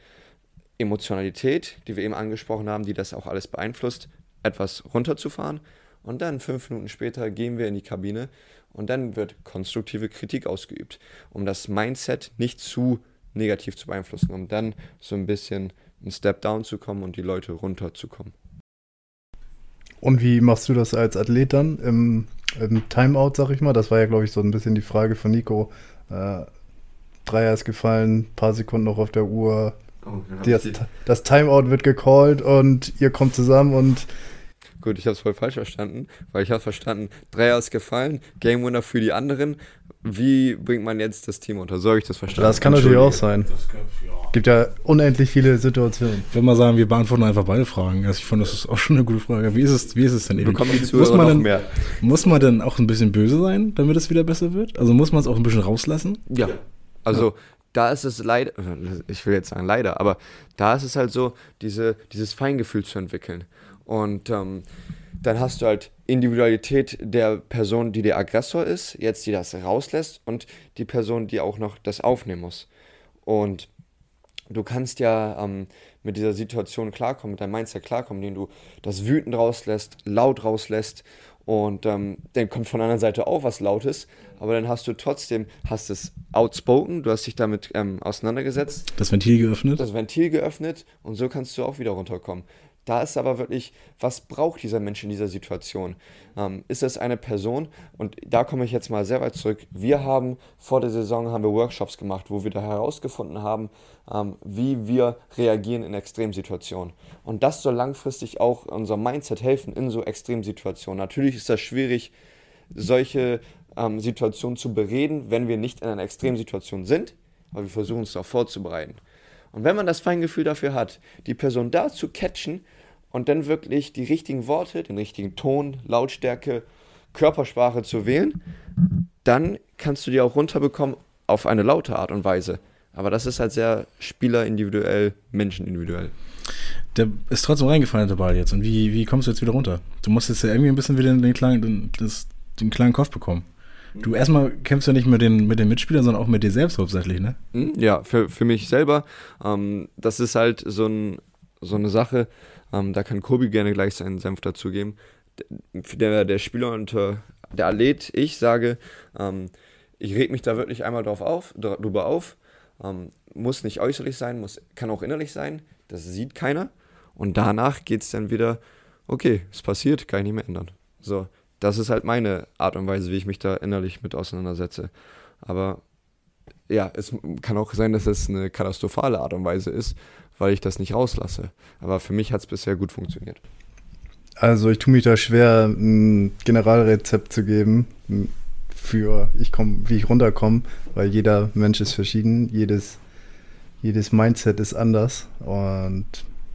Emotionalität, die wir eben angesprochen haben, die das auch alles beeinflusst, etwas runterzufahren und dann fünf Minuten später gehen wir in die Kabine und dann wird konstruktive Kritik ausgeübt, um das Mindset nicht zu negativ zu beeinflussen, um dann so ein bisschen ein Step down zu kommen und die Leute runterzukommen. Und wie machst du das als Athlet dann im, im Timeout, sag ich mal? Das war ja, glaube ich, so ein bisschen die Frage von Nico. Äh, Dreier ist gefallen, paar Sekunden noch auf der Uhr. Oh, das, das Timeout wird gecallt und ihr kommt zusammen und Gut, ich habe es voll falsch verstanden, weil ich habe verstanden, Dreier ist gefallen, Game Winner für die anderen. Wie bringt man jetzt das Team unter? So habe ich das verstanden. Das kann natürlich auch sein. Ja. Gibt ja unendlich viele Situationen. Ich würde mal sagen, wir beantworten einfach beide Fragen. Also ich fand, das ist auch schon eine gute Frage. Wie ist es, wie ist es denn eben? Bekommen die muss, man denn, mehr? muss man denn auch ein bisschen böse sein, damit es wieder besser wird? Also muss man es auch ein bisschen rauslassen? Ja. Also da ist es leider, ich will jetzt sagen leider, aber da ist es halt so, diese, dieses Feingefühl zu entwickeln. Und ähm, dann hast du halt Individualität der Person, die der Aggressor ist, jetzt die das rauslässt und die Person, die auch noch das aufnehmen muss. Und du kannst ja ähm, mit dieser Situation klarkommen, mit deinem Mindset klarkommen, indem du das wütend rauslässt, laut rauslässt und ähm, dann kommt von der anderen Seite auch was Lautes, aber dann hast du trotzdem, hast es outspoken, du hast dich damit ähm, auseinandergesetzt, Das Ventil geöffnet? das Ventil geöffnet und so kannst du auch wieder runterkommen. Da ist aber wirklich, was braucht dieser Mensch in dieser Situation? Ähm, ist es eine Person? Und da komme ich jetzt mal sehr weit zurück. Wir haben vor der Saison haben wir Workshops gemacht, wo wir da herausgefunden haben, ähm, wie wir reagieren in Extremsituationen. Und das soll langfristig auch unser Mindset helfen in so Extremsituationen. Natürlich ist das schwierig, solche ähm, Situationen zu bereden, wenn wir nicht in einer Extremsituation sind, aber wir versuchen uns darauf vorzubereiten. Und wenn man das Feingefühl dafür hat, die Person da zu catchen und dann wirklich die richtigen Worte, den richtigen Ton, Lautstärke, Körpersprache zu wählen, dann kannst du die auch runterbekommen auf eine laute Art und Weise. Aber das ist halt sehr spielerindividuell, menschenindividuell. Der ist trotzdem reingefallen, der Ball jetzt. Und wie, wie kommst du jetzt wieder runter? Du musst jetzt ja irgendwie ein bisschen wieder den kleinen, den, das, den kleinen Kopf bekommen. Du erstmal kämpfst ja nicht mit den, mit den Mitspielern, sondern auch mit dir selbst hauptsächlich, ne? Hm, Ja, für, für mich selber. Ähm, das ist halt so, ein, so eine Sache, ähm, da kann Kobi gerne gleich seinen Senf dazugeben. Der, der Spieler und äh, der Athlet, ich sage, ähm, ich reg mich da wirklich einmal drauf auf, dr- drüber auf. Ähm, muss nicht äußerlich sein, muss, kann auch innerlich sein. Das sieht keiner. Und danach geht es dann wieder, okay, es passiert, kann ich nicht mehr ändern. So, das ist halt meine Art und Weise, wie ich mich da innerlich mit auseinandersetze. Aber ja, es kann auch sein, dass es eine katastrophale Art und Weise ist, weil ich das nicht rauslasse. Aber für mich hat es bisher gut funktioniert. Also ich tue mich da schwer, ein Generalrezept zu geben für ich komm, wie ich runterkomme, weil jeder Mensch ist verschieden, jedes, jedes Mindset ist anders und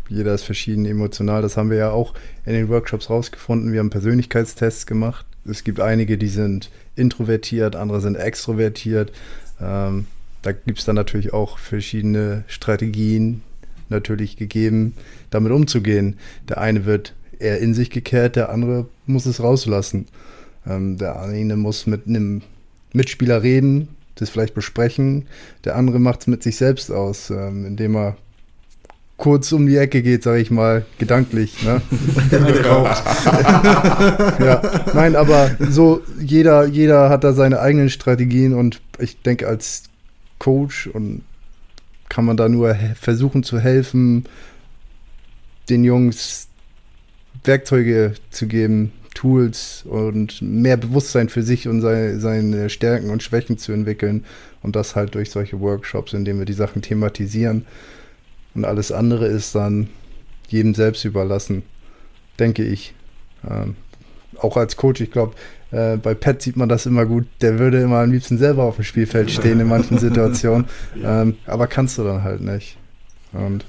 jeder ist verschieden emotional. Das haben wir ja auch in den Workshops rausgefunden. Wir haben Persönlichkeitstests gemacht. Es gibt einige, die sind introvertiert, andere sind extrovertiert. Ähm, da gibt es dann natürlich auch verschiedene Strategien natürlich gegeben, damit umzugehen. Der eine wird eher in sich gekehrt, der andere muss es rauslassen. Ähm, der eine muss mit einem Mitspieler reden, das vielleicht besprechen. Der andere macht es mit sich selbst aus, ähm, indem er kurz um die Ecke geht, sage ich mal, gedanklich. Ne? Ja, nein, aber so jeder, jeder hat da seine eigenen Strategien und ich denke als Coach und kann man da nur he- versuchen zu helfen, den Jungs Werkzeuge zu geben, Tools und mehr Bewusstsein für sich und seine, seine Stärken und Schwächen zu entwickeln. Und das halt durch solche Workshops, indem wir die Sachen thematisieren. Und alles andere ist dann jedem selbst überlassen, denke ich. Ähm, auch als Coach, ich glaube, äh, bei Pat sieht man das immer gut. Der würde immer am liebsten selber auf dem Spielfeld stehen in manchen Situationen. Ähm, aber kannst du dann halt nicht. Und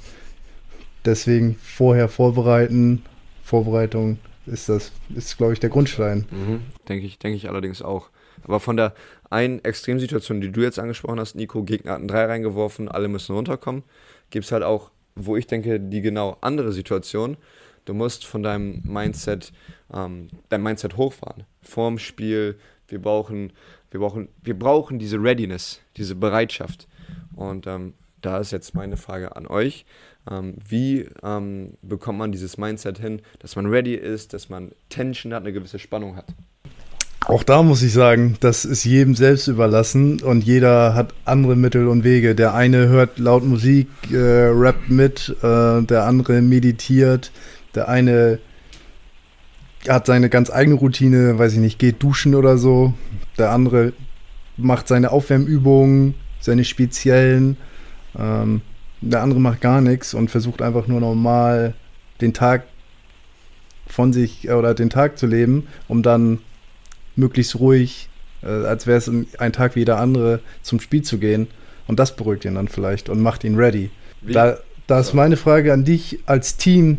deswegen vorher vorbereiten, Vorbereitung ist das, ist glaube ich der Grundstein. Mhm. Denke ich, denke ich allerdings auch. Aber von der einen Extremsituation, die du jetzt angesprochen hast, Nico, Gegner hatten drei reingeworfen, alle müssen runterkommen, gibt es halt auch, wo ich denke, die genau andere Situation. Du musst von deinem Mindset, ähm, dein Mindset hochfahren. Vorm Spiel, wir brauchen, wir brauchen, wir brauchen diese Readiness, diese Bereitschaft. Und ähm, da ist jetzt meine Frage an euch. Ähm, wie ähm, bekommt man dieses Mindset hin, dass man ready ist, dass man Tension hat, eine gewisse Spannung hat? Auch da muss ich sagen, das ist jedem selbst überlassen und jeder hat andere Mittel und Wege. Der eine hört laut Musik, äh, rappt mit, äh, der andere meditiert, der eine hat seine ganz eigene Routine, weiß ich nicht, geht duschen oder so. Der andere macht seine Aufwärmübungen, seine speziellen. Ähm, der andere macht gar nichts und versucht einfach nur normal den Tag von sich oder den Tag zu leben, um dann möglichst ruhig, äh, als wäre es ein Tag wie der andere, zum Spiel zu gehen. Und das beruhigt ihn dann vielleicht und macht ihn ready. Wie? Da, da ist meine Frage an dich als Team.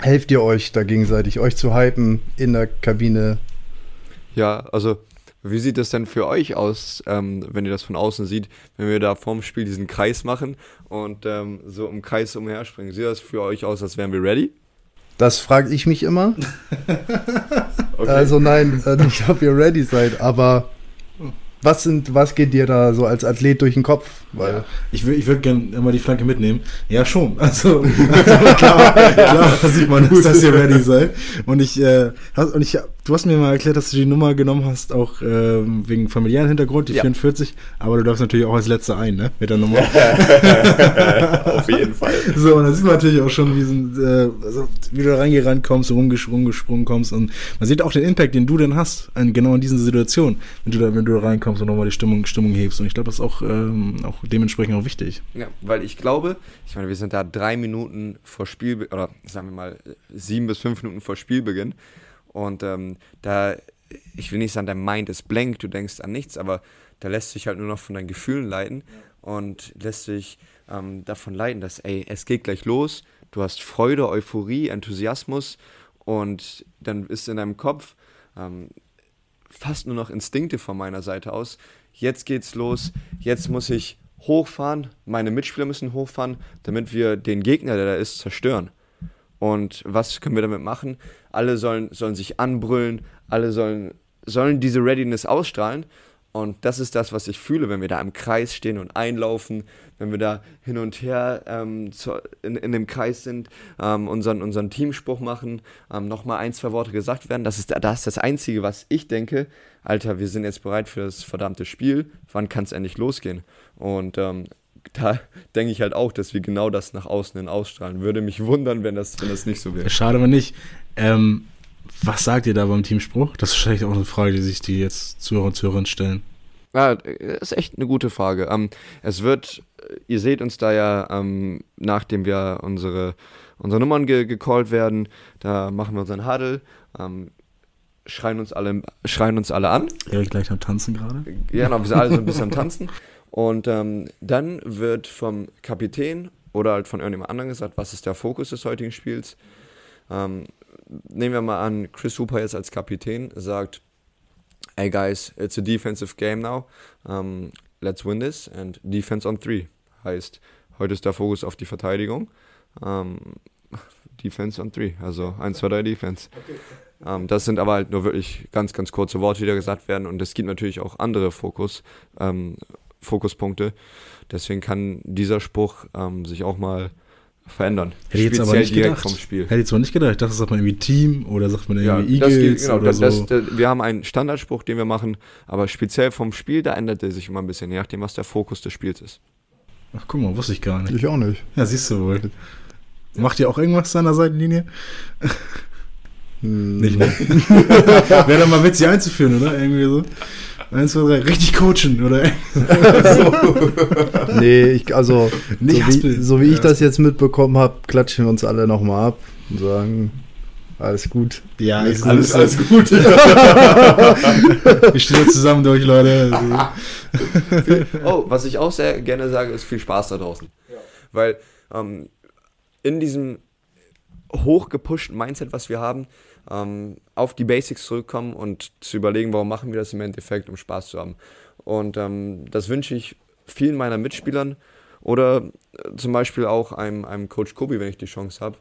Helft ihr euch da gegenseitig, euch zu hypen in der Kabine? Ja, also wie sieht das denn für euch aus, ähm, wenn ihr das von außen seht, wenn wir da vorm Spiel diesen Kreis machen und ähm, so im Kreis umherspringen? Sieht das für euch aus, als wären wir ready? Das frage ich mich immer. Also nein, äh, nicht, ob ihr ready seid, aber was sind, was geht dir da so als Athlet durch den Kopf? Weil Ich, wür- ich würde gerne immer die Flanke mitnehmen. Ja, schon. Also, also klar, klar sieht man, dass, dass ihr ready seid. Und ich, äh, hast, und ich, du hast mir mal erklärt, dass du die Nummer genommen hast, auch ähm, wegen familiären Hintergrund, die Ja. 44. Aber du darfst natürlich auch als Letzter ein, ne? Mit der Nummer. Auf jeden Fall. So, und dann sieht man natürlich auch schon, wie, so, ein, äh, also, wie du da reingerannt kommst, rumgesprungen, gesprungen kommst. Und man sieht auch den Impact, den du denn hast, an, genau in diesen Situationen, wenn du da, wenn du da reinkommst und nochmal die Stimmung, Stimmung hebst. Und ich glaube, das ist auch, ähm, auch dementsprechend auch wichtig. Ja, weil ich glaube, ich meine, wir sind da drei Minuten vor Spiel, oder sagen wir mal sieben bis fünf Minuten vor Spielbeginn. Und ähm, da, ich will nicht sagen, dein Mind ist blank, du denkst an nichts, aber da lässt sich halt nur noch von deinen Gefühlen leiten und lässt sich ähm, davon leiten, dass, ey, es geht gleich los, du hast Freude, Euphorie, Enthusiasmus und dann ist in deinem Kopf ähm, fast nur noch Instinkte von meiner Seite aus. Jetzt geht's los, jetzt muss ich hochfahren, meine Mitspieler müssen hochfahren, damit wir den Gegner, der da ist, zerstören. Und was können wir damit machen? Alle sollen, sollen sich anbrüllen, alle sollen, sollen diese Readiness ausstrahlen. Und das ist das, was ich fühle, wenn wir da im Kreis stehen und einlaufen, wenn wir da hin und her ähm, zu, in, in dem Kreis sind, ähm, unseren, unseren Teamspruch machen, ähm, nochmal ein, zwei Worte gesagt werden. Das ist, das ist das Einzige, was ich denke. Alter, wir sind jetzt bereit für das verdammte Spiel. Wann kann es endlich losgehen? Und ähm, da denke ich halt auch, dass wir genau das nach außen hin ausstrahlen. Würde mich wundern, wenn das, wenn das nicht so wäre. Schade, wenn nicht. Ähm, was sagt ihr da beim Teamspruch? Das ist wahrscheinlich auch eine Frage, die sich die jetzt Zuhörer und Zuhörerinnen stellen. Ja, das ist echt eine gute Frage. Ähm, es wird, ihr seht uns da ja, ähm, nachdem wir unsere, unsere Nummern ge gecallt werden, da machen wir unseren Huddle, ähm, schreien, uns alle, schreien uns alle an. Erik gleich am Tanzen gerade. Ja, genau, wir sind alle so ein bisschen am Tanzen. Und ähm, dann wird vom Kapitän oder halt von irgendjemand anderem gesagt, was ist der Fokus des heutigen Spiels. Ähm, nehmen wir mal an, Chris Hooper jetzt als Kapitän sagt, hey guys, it's a defensive game now, um, let's win this and defense on three. Heißt, heute ist der Fokus auf die Verteidigung. Ähm, defense on three, also 1, 2, 3 Defense. Ähm, das sind aber halt nur wirklich ganz, ganz kurze Worte, die da gesagt werden. Und es gibt natürlich auch andere Fokus, Fokuspunkte. Deswegen kann dieser Spruch sich auch mal verändern. Hätte ich jetzt aber nicht direkt gedacht. vom Spiel. Hätte ich zwar nicht gedacht. Ich dachte, das sagt man irgendwie Team oder sagt man Ja, irgendwie das Eagles geht, genau, oder das, so. das, das, wir haben einen Standardspruch, den wir machen, aber speziell vom Spiel, da ändert er sich immer ein bisschen, je nachdem, was der Fokus des Spiels ist. Ach, guck mal, wusste ich gar nicht. ich auch nicht. Ja, siehst du wohl. Macht ihr auch irgendwas an der Seitenlinie? Hm, Nicht, ne? Wäre doch mal witzig einzuführen, oder? Irgendwie so. Eins, zwei, drei. Richtig coachen, oder? Nee, ich, also Nicht so, wie, so wie ich Ja. das jetzt mitbekommen habe, klatschen wir uns alle nochmal ab und sagen, alles gut. Ja, Alles- ist alles gut. Wir stehen jetzt zusammen durch, Leute. oh, was ich auch sehr gerne sage, ist viel Spaß da draußen. Weil ähm, in diesem hochgepushten Mindset, was wir haben, ähm, auf die Basics zurückkommen und zu überlegen, warum machen wir das im Endeffekt, um Spaß zu haben. Und ähm, das wünsche ich vielen meiner Mitspielern oder äh, zum Beispiel auch einem, einem Coach Kobi, wenn ich die Chance habe.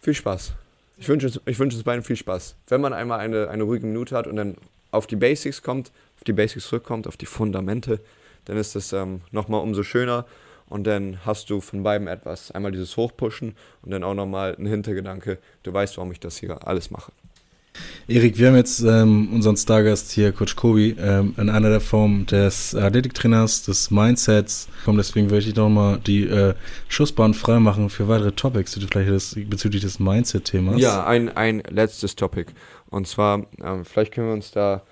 Viel Spaß. Ich wünsche uns, ich wünsche uns beiden viel Spaß. Wenn man einmal eine, eine ruhige Minute hat und dann auf die Basics kommt, auf die Basics zurückkommt, auf die Fundamente, dann ist das ähm, nochmal umso schöner. Und dann hast du von beiden etwas. Einmal dieses Hochpushen und dann auch nochmal ein Hintergedanke. Du weißt, warum ich das hier alles mache. Erik, wir haben jetzt ähm, unseren Stargast hier, Coach Kobi, ähm, in einer der Formen des Athletiktrainers, des Mindsets. Und deswegen würde ich nochmal die äh, Schussbahn freimachen für weitere Topics, die du vielleicht das, bezüglich des Mindset-Themas. Ja, ein, ein letztes Topic. Und zwar, ähm, vielleicht können wir uns da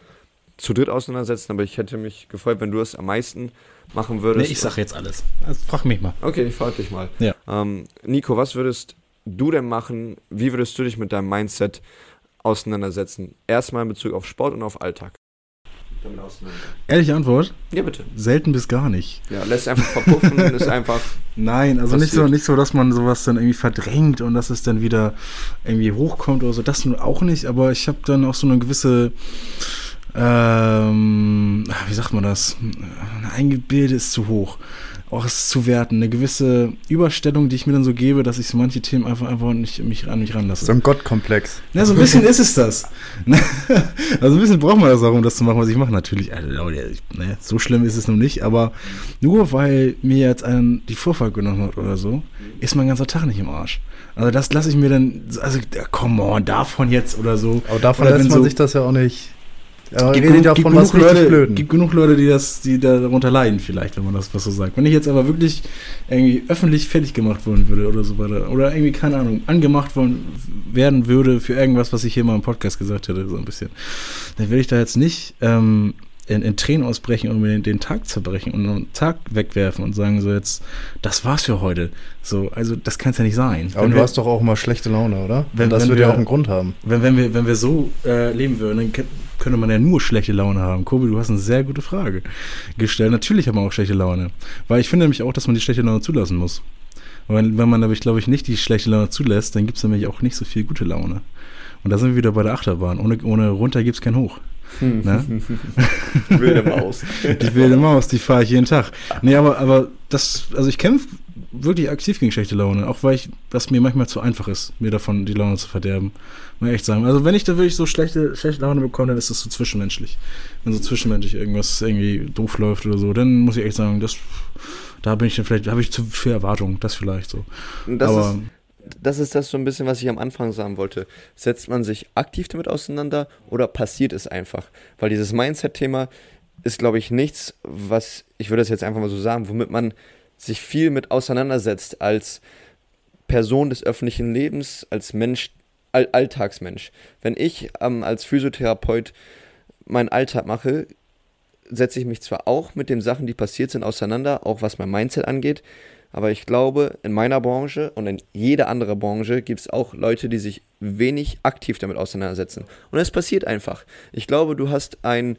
zu dritt auseinandersetzen, aber ich hätte mich gefreut, wenn du es am meisten machen Nee, würdest. ich sag jetzt alles. Also, frag mich mal. Okay, ich frage dich mal. Ja. Ähm, Nico, was würdest du denn machen? Wie würdest du dich mit deinem Mindset auseinandersetzen? Erstmal in Bezug auf Sport und auf Alltag. Ehrliche Antwort? Ja, bitte. Selten bis gar nicht. Ja, lässt einfach verpuffen, ist einfach. Nein, also nicht so, nicht so, dass man sowas dann irgendwie verdrängt und dass es dann wieder irgendwie hochkommt oder so. Das nun auch nicht, aber ich habe dann auch so eine gewisse, ähm, wie sagt man das? Ein Eingebilde ist zu hoch. Auch es ist zu werten. Eine gewisse Überstellung, die ich mir dann so gebe, dass ich so manche Themen einfach, einfach nicht mich an mich ranlasse. So ein Gottkomplex. Na, so ein bisschen ist es das. also ein bisschen braucht man das auch, um das zu machen, was ich mache. Natürlich, also, ne, so schlimm ist es noch nicht, aber nur weil mir jetzt einen die Vorfahrt genommen hat oder so, ist mein ganzer Tag nicht im Arsch. Also das lasse ich mir dann, also come on, davon jetzt oder so. Aber davon Oder lässt man so- sich das ja auch nicht. Ja, Gibt redet genug, ja gibt, von was genug Leute, Blöden. gibt genug Leute, die das, die darunter leiden, vielleicht, wenn man das was so sagt. Wenn ich jetzt aber wirklich irgendwie öffentlich fertig gemacht worden würde oder so weiter, oder irgendwie, keine Ahnung, angemacht worden, werden würde für irgendwas, was ich hier mal im Podcast gesagt hätte, so ein bisschen, dann würde ich da jetzt nicht ähm, in, in Tränen ausbrechen und mir den, den Tag zerbrechen und einen Tag wegwerfen und sagen so jetzt, das war's für heute. So, also das kann es ja nicht sein. Aber Wenn du wir- hast doch auch immer schlechte Laune, oder? Wenn- Und das würde ja auch einen Grund haben. wenn, wenn, wir, wenn wir so äh, leben würden, dann könnte man ja nur schlechte Laune haben. Kobi, du hast eine sehr gute Frage gestellt. Natürlich hat man auch schlechte Laune. Weil ich finde nämlich auch, dass man die schlechte Laune zulassen muss. Weil wenn man nämlich, glaube ich, nicht die schlechte Laune zulässt, dann gibt es nämlich auch nicht so viel gute Laune. Und da sind wir wieder bei der Achterbahn. Ohne, ohne runter gibt es kein Hoch. Ne? Wilde Maus. Die wilde Maus, die fahre ich jeden Tag. Nee, aber, aber das, also ich kämpfe wirklich aktiv gegen schlechte Laune, auch weil ich, das mir manchmal zu einfach ist, mir davon die Laune zu verderben. Ich echt sagen. Also wenn ich da wirklich so schlechte, schlechte Laune bekomme, dann ist das so zwischenmenschlich. Wenn so zwischenmenschlich irgendwas irgendwie doof läuft oder so, dann muss ich echt sagen, das, da bin ich dann vielleicht, habe ich zu viel Erwartung, das vielleicht so. Das aber ist, das ist das so ein bisschen, was ich am Anfang sagen wollte. Setzt man sich aktiv damit auseinander oder passiert es einfach? Weil dieses Mindset-Thema ist, glaube ich, nichts, was, ich würde das jetzt einfach mal so sagen, womit man sich viel mit auseinandersetzt als Person des öffentlichen Lebens, als Mensch, All Alltagsmensch. Wenn ich ähm, als Physiotherapeut meinen Alltag mache, setze ich mich zwar auch mit den Sachen, die passiert sind, auseinander, auch was mein Mindset angeht, aber ich glaube, in meiner Branche und in jeder anderen Branche gibt es auch Leute, die sich wenig aktiv damit auseinandersetzen. Und es passiert einfach. Ich glaube, du hast ein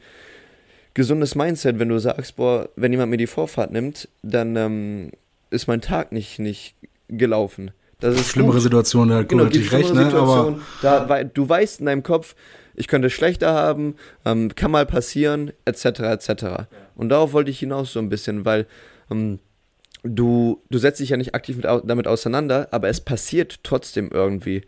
gesundes Mindset, wenn du sagst, boah, wenn jemand mir die Vorfahrt nimmt, dann ähm, ist mein Tag nicht, nicht gelaufen. Das ist schlimmere gut. Situationen, da hat Genau, natürlich recht, ne? Aber da, du weißt in deinem Kopf, ich könnte schlechter haben, ähm, kann mal passieren, etc. etc. Und darauf wollte ich hinaus so ein bisschen, weil ähm, du, du setzt dich ja nicht aktiv mit, damit auseinander, aber es passiert trotzdem irgendwie.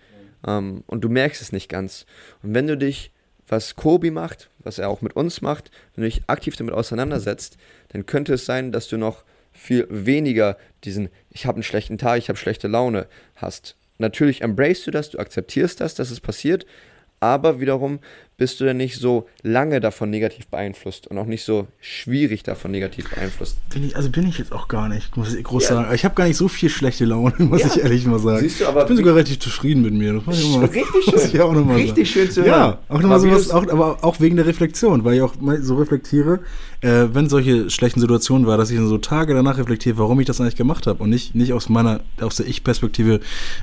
Ähm, und du merkst es nicht ganz. Und wenn du dich, was Kobi macht, was er auch mit uns macht, wenn du dich aktiv damit auseinandersetzt, dann könnte es sein, dass du noch viel weniger diesen, ich habe einen schlechten Tag, ich habe schlechte Laune hast. Natürlich embrace du das, du akzeptierst das, dass es passiert, aber wiederum bist du dann nicht so lange davon negativ beeinflusst und auch nicht so schwierig davon negativ beeinflusst. bin ich, also bin ich jetzt auch gar nicht, muss ich groß Ja. sagen. Ich habe gar nicht so viel schlechte Laune, muss Ja. ich ehrlich mal sagen. Siehst du, aber ich bin sogar relativ zufrieden mit mir. Das ich, mal, Richtig schön. ich auch noch mal Richtig sagen. schön zu Ja, hören. auch nochmal sowas, auch, aber auch wegen der Reflexion, weil ich auch mal so reflektiere, äh, wenn solche schlechten Situationen war, dass ich dann so Tage danach reflektiere, warum ich das eigentlich gemacht habe und nicht, nicht aus meiner, aus der Ich-Perspektive,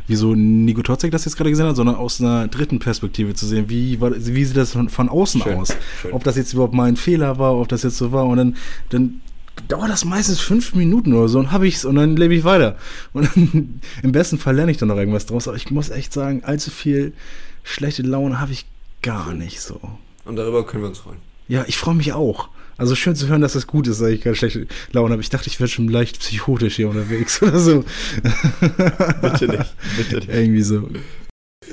wie so Nico Totzek das jetzt gerade gesehen hat, sondern aus einer dritten Perspektive zu sehen, wie, wie sieht das von, von außen Schön, aus? schön. Ob das jetzt überhaupt mein Fehler war, ob das jetzt so war und dann, dann dauert das meistens fünf Minuten oder so und habe ich's und dann lebe ich weiter. Und dann, im besten Fall lerne ich dann noch irgendwas draus. Aber ich muss echt sagen, allzu viel schlechte Laune habe ich gar nicht so. Und darüber können wir uns freuen. Ja, ich freue mich auch. Also schön zu hören, dass das gut ist, dass ich keine schlechte Laune habe. Ich dachte, ich werde schon leicht psychotisch hier unterwegs oder so. Bitte nicht, bitte nicht. Irgendwie so.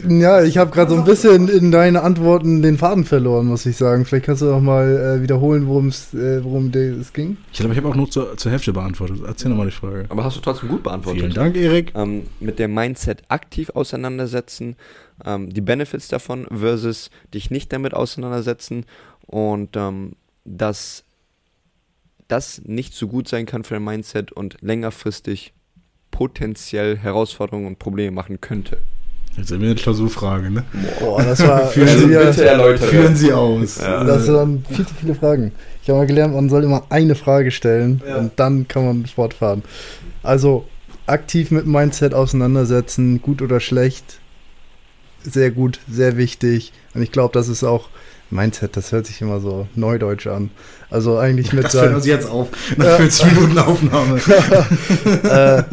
Ja, ich habe gerade so ein bisschen in deinen Antworten den Faden verloren, muss ich sagen. Vielleicht kannst du noch mal äh, wiederholen, äh, worum es ging. Ich glaube, ich habe auch nur zur, zur Hälfte beantwortet. Erzähl nochmal die Frage. Aber hast du trotzdem gut beantwortet. Vielen Dank, Erik. ähm, mit dem Mindset aktiv auseinandersetzen, ähm, die Benefits davon versus dich nicht damit auseinandersetzen und ähm, dass das nicht so gut sein kann für dein Mindset und längerfristig potenziell Herausforderungen und Probleme machen könnte. Jetzt sind wir eine Klausurfrage, ne? Boah, das war Führen also Sie bitte erläutern. Führen Sie aus. Ja. Das waren viel zu viele Fragen. Ich habe mal gelernt, man soll immer eine Frage stellen Ja. und dann kann man fortfahren. Also, aktiv mit Mindset auseinandersetzen, gut oder schlecht. Sehr gut, sehr wichtig. Und ich glaube, das ist auch Mindset, das hört sich immer so neudeutsch an. Also eigentlich mit Das fällt uns jetzt auf, nach 40 Minuten Aufnahme. äh,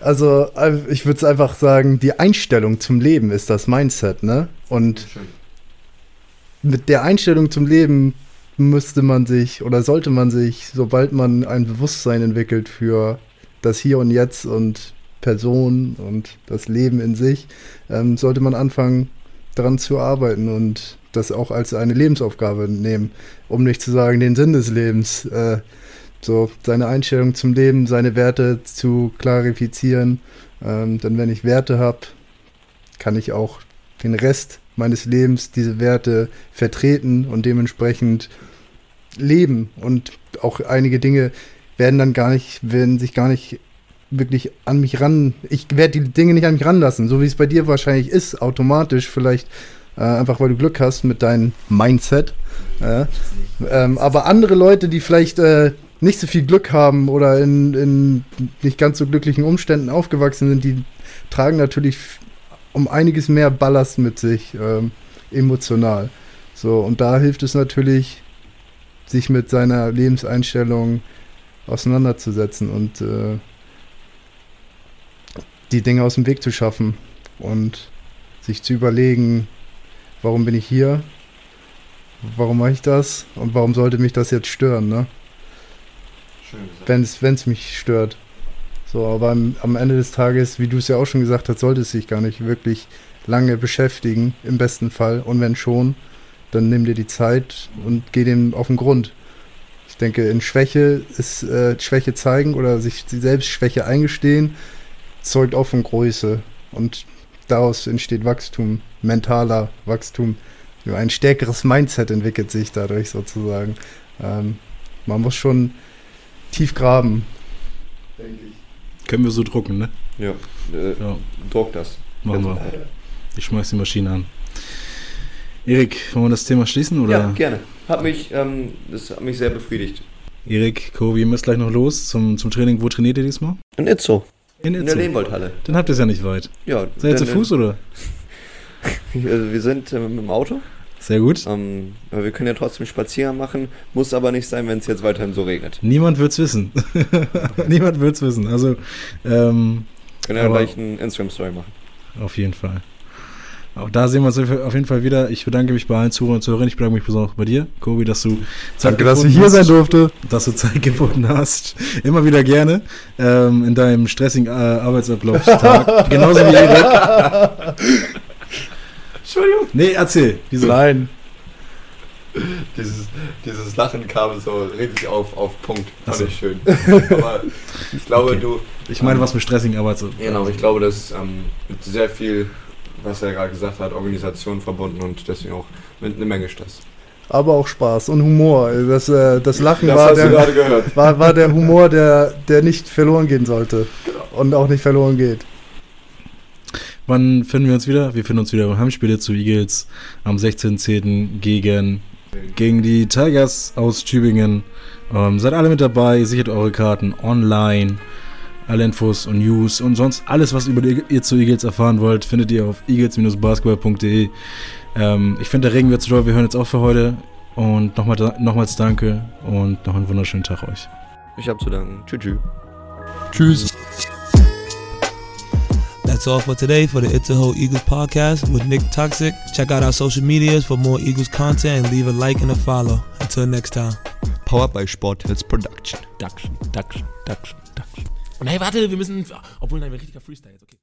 also ich würde es einfach sagen, die Einstellung zum Leben ist das Mindset, ne? Und mit der Einstellung zum Leben müsste man sich oder sollte man sich, sobald man ein Bewusstsein entwickelt für das Hier und Jetzt und Person und das Leben in sich, ähm, sollte man anfangen, daran zu arbeiten und das auch als eine Lebensaufgabe nehmen, um nicht zu sagen, den Sinn des Lebens, äh, so seine Einstellung zum Leben, seine Werte zu klarifizieren. Ähm, denn wenn ich Werte habe, kann ich auch den Rest meines Lebens diese Werte vertreten und dementsprechend leben. Und auch einige Dinge werden dann gar nicht, werden sich gar nicht wirklich an mich ran. Ich werde die Dinge nicht an mich ranlassen, so wie es bei dir wahrscheinlich ist, automatisch vielleicht. Äh, einfach weil du Glück hast mit deinem Mindset. Äh, ähm, aber andere Leute, die vielleicht äh, nicht so viel Glück haben oder in, in nicht ganz so glücklichen Umständen aufgewachsen sind, die tragen natürlich um einiges mehr Ballast mit sich, ähm, emotional. So, und da hilft es natürlich, sich mit seiner Lebenseinstellung auseinanderzusetzen und äh, die Dinge aus dem Weg zu schaffen und sich zu überlegen, warum bin ich hier, warum mache ich das und warum sollte mich das jetzt stören, ne? Wenn es mich stört. So, aber am, am Ende des Tages, wie du es ja auch schon gesagt hast, sollte es sich gar nicht wirklich lange beschäftigen, im besten Fall. Und wenn schon, dann nimm dir die Zeit und geh dem auf den Grund. Ich denke, in Schwäche ist äh, Schwäche zeigen oder sich selbst Schwäche eingestehen, zeugt auch von Größe. Und daraus entsteht Wachstum, mentaler Wachstum. Ein stärkeres Mindset entwickelt sich dadurch sozusagen. Ähm, man muss schon tief graben. Denke ich. Können wir so drucken, ne? Ja, äh, ja. druck das. Machen wir. Ich schmeiß die Maschine an. Erik, wollen wir das Thema schließen? Oder? Ja, gerne. Hat mich, ähm, das hat mich sehr befriedigt. Erik, Kobi, ihr müsst gleich noch los zum, zum Training. Wo trainiert ihr diesmal? In Itzo. In, Itzo. in der Lehmwoldhalle. Dann habt ihr es ja nicht weit. Ja. Seid ihr zu Fuß oder? also wir sind äh, mit dem Auto. Sehr gut. Ähm, aber wir können ja trotzdem Spaziergang machen. Muss aber nicht sein, wenn es jetzt weiterhin so regnet. Niemand wird es wissen. Niemand wird es wissen. Also, ähm, können ja gleich eine Instagram-Story machen. Auf jeden Fall. Auch da sehen wir uns auf jeden Fall wieder. Ich bedanke mich bei allen Zuhörern und Zuhörern. Ich bedanke mich besonders bei dir, Kobi, dass du Zeit Danke, dass ich hier hast, sein durfte. Dass du Zeit gefunden hast. Immer wieder gerne ähm, in deinem stressigen äh, Arbeitsablaufstag. Genauso wie Erik. Entschuldigung. Nee, erzähl. Wieso? Nein. Dieses, dieses Lachen kam so richtig auf, auf Punkt. Fand so. ich schön. Aber ich glaube, okay. du. Ich meine, ähm, was mit stressigen Arbeitsablauf. Genau, ich glaube, dass ähm, mit sehr viel was er gerade gesagt hat, Organisation verbunden und deswegen auch mit einer Menge Stress. Aber auch Spaß und Humor. Das, äh, das Lachen das war, der, war, war, der Humor, der, der nicht verloren gehen sollte. Genau. Und auch nicht verloren geht. Wann finden wir uns wieder? Wir finden uns wieder beim Heimspiele zu Eagles am 16.10. gegen, gegen die Tigers aus Tübingen. Ähm, seid alle mit dabei, sichert eure Karten online. Alle Infos und News und sonst alles, was über die, ihr zu Eagles erfahren wollt, findet ihr auf eagles-basketball.de. Ähm, ich finde, der Regen wird zu doll. Wir hören jetzt auf für heute. Und nochmal, nochmals danke und noch einen wunderschönen Tag euch. Ich habe zu danken. Tschüss. Tschüss. That's all for today for the It's a Whole Eagles podcast with Nick Toxic. Check out our social medias for more Eagles content and leave a like and a follow. Until next time. Powered by Sporthills Production. Duction, Duction, Duction, Duction. Und oh, hey, warte, wir müssen. Obwohl, nein, wir richtiger Freestyle jetzt, okay.